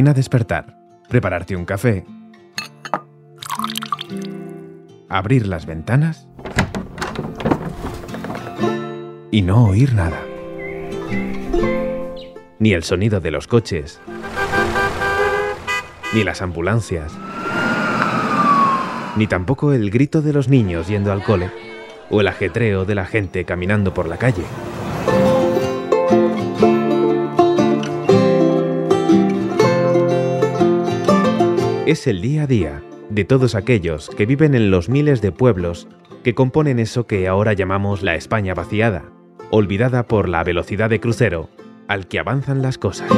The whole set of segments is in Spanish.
Imagina despertar, prepararte un café, abrir las ventanas y no oír nada. Ni el sonido de los coches, ni las ambulancias, ni tampoco el grito de los niños yendo al cole o el ajetreo de la gente caminando por la calle. Es el día a día de todos aquellos que viven en los miles de pueblos que componen eso que ahora llamamos la España vaciada, olvidada por la velocidad de crucero al que avanzan las cosas.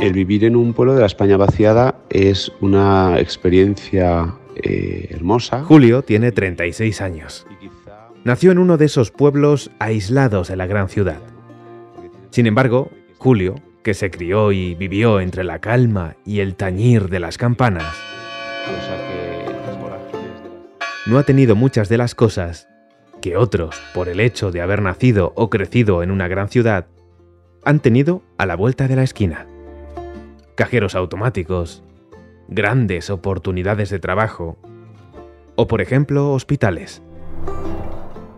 El vivir en un pueblo de la España vaciada es una experiencia eh, hermosa. Julio tiene 36 años. Nació en uno de esos pueblos aislados de la gran ciudad. Sin embargo, Julio, que se crió y vivió entre la calma y el tañir de las campanas, no ha tenido muchas de las cosas que otros, por el hecho de haber nacido o crecido en una gran ciudad, han tenido a la vuelta de la esquina. Cajeros automáticos, grandes oportunidades de trabajo o, por ejemplo, hospitales.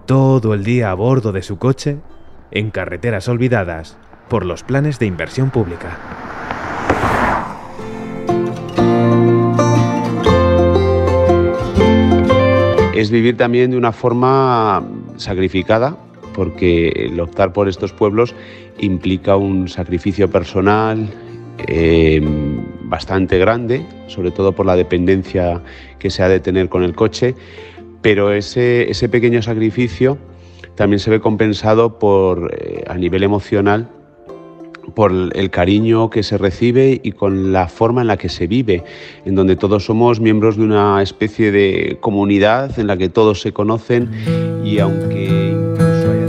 Todo el día a bordo de su coche, en carreteras olvidadas por los planes de inversión pública. Es vivir también de una forma sacrificada, porque el optar por estos pueblos implica un sacrificio personal, eh, bastante grande, sobre todo por la dependencia que se ha de tener con el coche, pero ese, ese pequeño sacrificio también se ve compensado por, eh, a nivel emocional por el cariño que se recibe y con la forma en la que se vive, en donde todos somos miembros de una especie de comunidad en la que todos se conocen y aunque incluso haya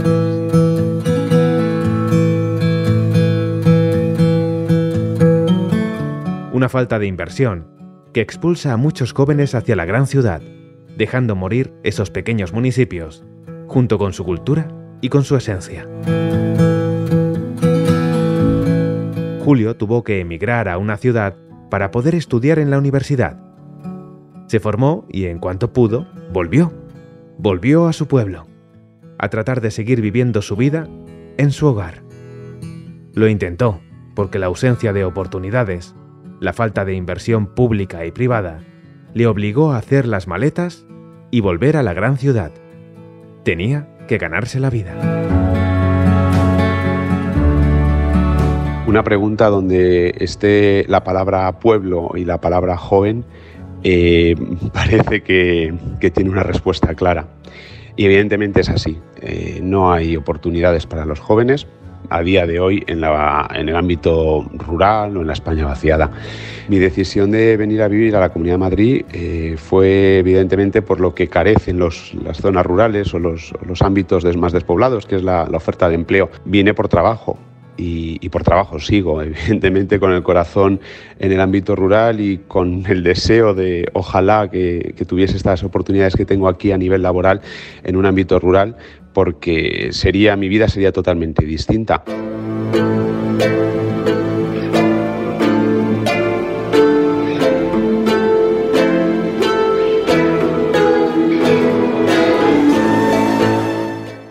una falta de inversión que expulsa a muchos jóvenes hacia la gran ciudad, dejando morir esos pequeños municipios, junto con su cultura y con su esencia. Julio tuvo que emigrar a una ciudad para poder estudiar en la universidad. Se formó y en cuanto pudo, volvió. Volvió a su pueblo, a tratar de seguir viviendo su vida en su hogar. Lo intentó, porque la ausencia de oportunidades la falta de inversión pública y privada le obligó a hacer las maletas y volver a la gran ciudad. Tenía que ganarse la vida. Una pregunta donde esté la palabra pueblo y la palabra joven eh, parece que, tiene una respuesta clara. Y evidentemente es así. Eh, no hay oportunidades para los jóvenes, a día de hoy en, el ámbito rural o en la España vaciada. Mi decisión de venir a vivir a la Comunidad de Madrid eh, fue evidentemente por lo que carecen las zonas rurales o los, ámbitos más despoblados, que es la, oferta de empleo. Vine por trabajo, y, por trabajo sigo, evidentemente con el corazón en el ámbito rural y con el deseo de ojalá que, tuviese estas oportunidades que tengo aquí a nivel laboral en un ámbito rural, porque sería mi vida sería totalmente distinta.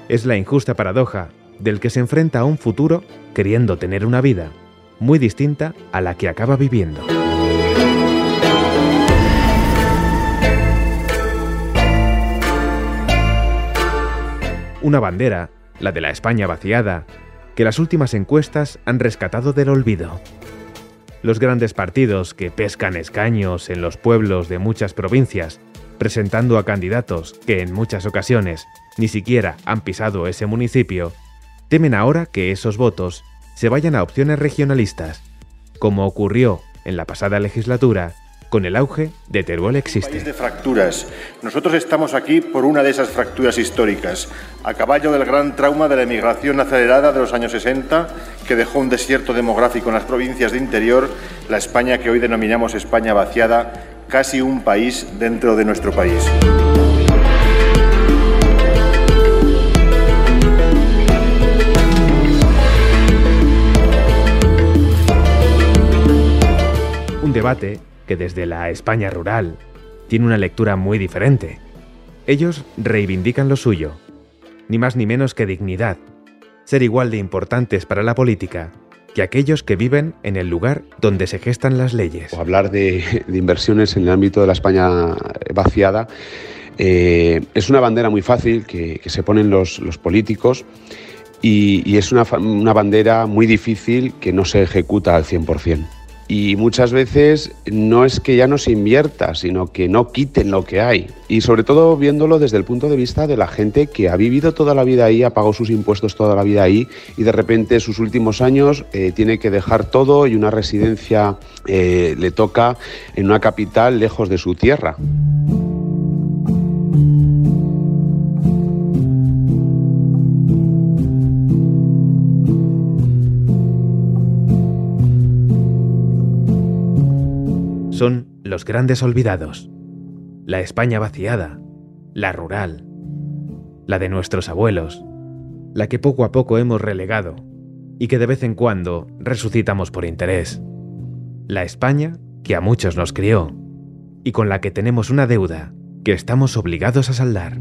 Es la injusta paradoja del que se enfrenta a un futuro queriendo tener una vida muy distinta a la que acaba viviendo. Una bandera, la de la España vaciada, que las últimas encuestas han rescatado del olvido. Los grandes partidos que pescan escaños en los pueblos de muchas provincias, presentando a candidatos que en muchas ocasiones ni siquiera han pisado ese municipio, temen ahora que esos votos se vayan a opciones regionalistas, como ocurrió en la pasada legislatura con el auge de Teruel existe. País de fracturas. Nosotros estamos aquí por una de esas fracturas históricas, a caballo del gran trauma de la emigración acelerada de los años 60, que dejó un desierto demográfico en las provincias de interior, la España que hoy denominamos España vaciada, casi un país dentro de nuestro país. Que desde la España rural tiene una lectura muy diferente. Ellos reivindican lo suyo, ni más ni menos que dignidad, ser igual de importantes para la política que aquellos que viven en el lugar donde se gestan las leyes. Hablar de, inversiones en el ámbito de la España vaciada eh, es una bandera muy fácil que, se ponen los, políticos y, es una, una, bandera muy difícil que no se ejecuta al 100% y muchas veces no es que ya no se invierta, sino que no quiten lo que hay. Y sobre todo viéndolo desde el punto de vista de la gente que ha vivido toda la vida ahí, ha pagado sus impuestos toda la vida ahí y de repente sus últimos años eh, tiene que dejar todo y una residencia eh, le toca en una capital lejos de su tierra. Son los grandes olvidados, la España vaciada, la rural, la de nuestros abuelos, la que poco a poco hemos relegado y que de vez en cuando resucitamos por interés, la España que a muchos nos crió y con la que tenemos una deuda que estamos obligados a saldar.